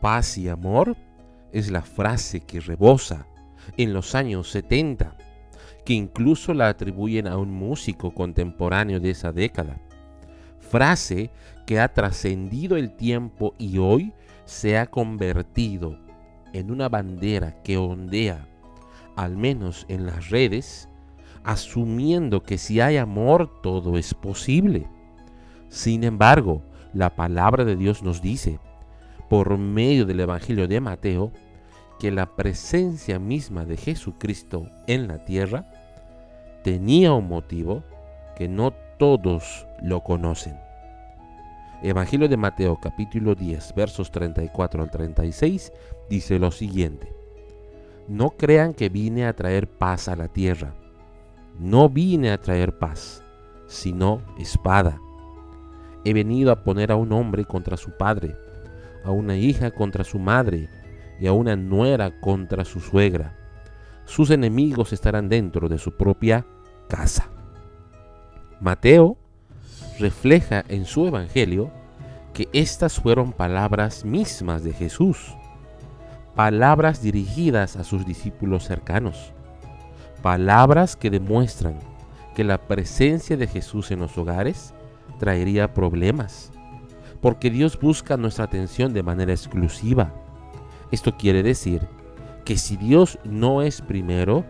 paz y amor es la frase que rebosa en los años 70, que incluso la atribuyen a un músico contemporáneo de esa década. Frase que ha trascendido el tiempo y hoy se ha convertido en una bandera que ondea, al menos en las redes, asumiendo que si hay amor todo es posible. Sin embargo, la palabra de Dios nos dice, por medio del Evangelio de Mateo, que la presencia misma de Jesucristo en la tierra tenía un motivo que no todos lo conocen. Evangelio de Mateo capítulo 10 versos 34 al 36 dice lo siguiente. No crean que vine a traer paz a la tierra. No vine a traer paz, sino espada. He venido a poner a un hombre contra su padre, a una hija contra su madre y a una nuera contra su suegra. Sus enemigos estarán dentro de su propia casa. Mateo refleja en su Evangelio que estas fueron palabras mismas de Jesús, palabras dirigidas a sus discípulos cercanos, palabras que demuestran que la presencia de Jesús en los hogares traería problemas, porque Dios busca nuestra atención de manera exclusiva. Esto quiere decir que si Dios no es primero,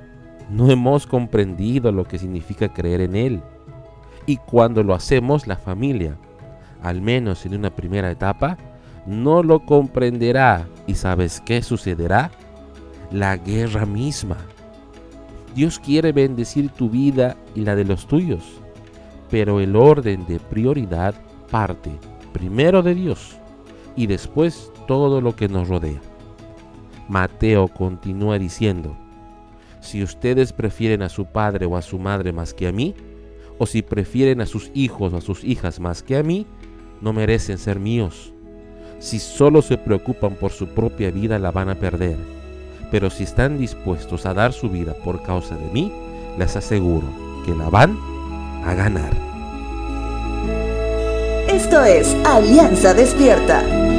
no hemos comprendido lo que significa creer en Él y cuando lo hacemos, la familia, al menos en una primera etapa, no lo comprenderá. ¿Y sabes qué sucederá? La guerra misma. Dios quiere bendecir tu vida y la de los tuyos, pero el orden de prioridad parte primero de Dios y después todo lo que nos rodea. Mateo continúa diciendo, si ustedes prefieren a su padre o a su madre más que a mí, o si prefieren a sus hijos o a sus hijas más que a mí, no merecen ser míos. Si solo se preocupan por su propia vida, la van a perder. Pero si están dispuestos a dar su vida por causa de mí, les aseguro que la van a ganar. Esto es Alianza Despierta.